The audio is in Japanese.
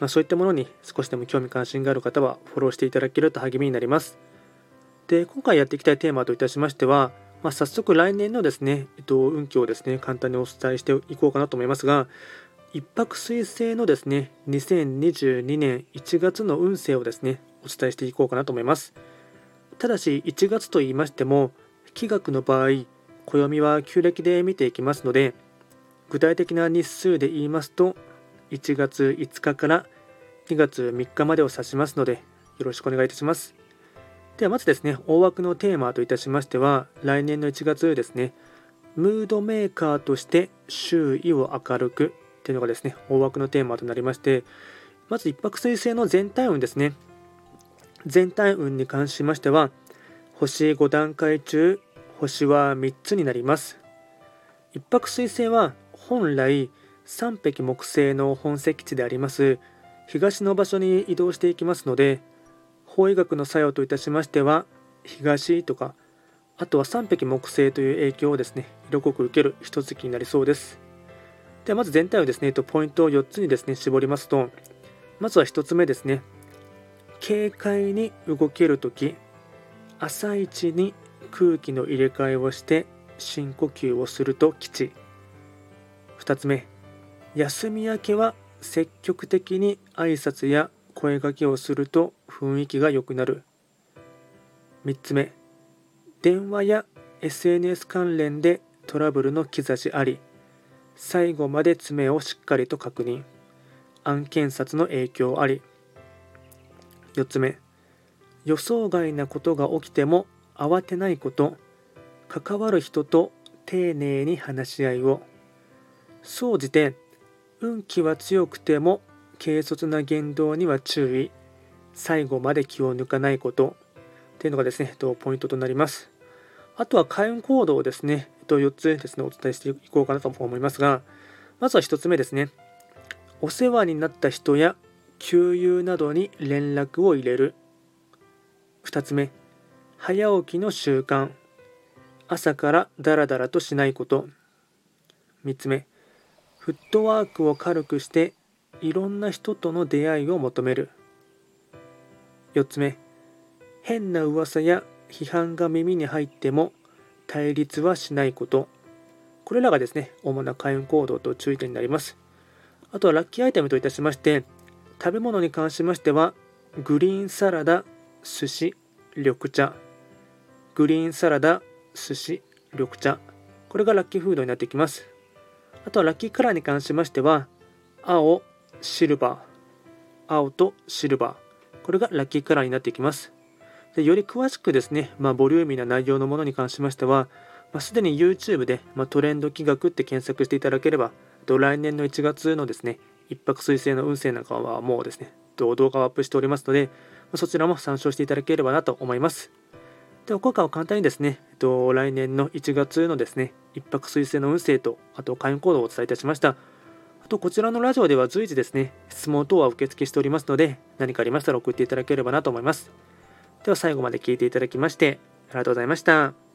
まあ、そういったものに少しでも興味関心がある方はフォローしていただけると励みになります。で今回やっていきたいテーマといたしましては、まあ、早速来年のですね、えっと、運気をですね簡単にお伝えしていこうかなと思いますが一泊水星のですね2022年1月の運勢をですねお伝えしていこうかなと思います。ただし1月と言いましても気学の場合暦は旧暦で見ていきますので具体的な日数で言いますと1月5日から2月3日までを指しますのでよろしくお願いいたします。ではまずですね大枠のテーマといたしましては来年の1月ですねムードメーカーとして周囲を明るくというのがですね大枠のテーマとなりましてまず一泊水星の全体運ですね。全体運に関しましては星5段階中星は3つになります。一泊水星は本来3匹木星の本石地であります東の場所に移動していきますので法医学の作用といたしましては東とかあとは3匹木星という影響をですね色濃く受ける一月になりそうです。ではまず全体をですねポイントを4つにですね絞りますとまずは1つ目ですね軽快に動けるとき朝一に空気の入れ替えをして深呼吸をすると吉。2つ目休み明けは積極的に挨拶や声掛けをすると雰囲気が良くなる。3つ目電話や SNS 関連でトラブルの兆しあり最後まで詰めをしっかりと確認。案件札の影響あり。4つ目予想外なことが起きても慌てないこと。関わる人と丁寧に話し合いを。総じて運気は強くても軽率な言動には注意。最後まで気を抜かないこと。っていうのがですねポイントとなります。あとは開運行動をですね。4つですねお伝えしていこうかなと思いますが。まずは1つ目ですね。お世話になった人や給油などに連絡を入れる。2つ目。早起きの習慣。朝からダラダラとしないこと。3つ目。フットワークを軽くしていろんな人との出会いを求める。4つ目変な噂や批判が耳に入っても対立はしないこと。これらがですね主な開運行動と注意点になります。あとはラッキーアイテムといたしまして食べ物に関しましてはグリーンサラダ寿司緑茶。グリーンサラダ寿司緑茶。これがラッキーフードになってきます。あとはラッキーカラーに関しましては青シルバー。青とシルバー。これがラッキーカラーになっていきます。でより詳しくですね、まあ、ボリューミーな内容のものに関しましては、まあ、すでに YouTube で、まあ、トレンド企画って検索していただければ来年の1月のですね一泊水星の運勢なんかはもうですね動画をアップしておりますのでそちらも参照していただければなと思います。で、効果は簡単にですね、えっと、来年の1月のですね、一泊水星の運勢と、あと会員行動をお伝えいたしました。あと、こちらのラジオでは随時ですね、質問等は受付しておりますので、何かありましたら送っていただければなと思います。では、最後まで聞いていただきまして、ありがとうございました。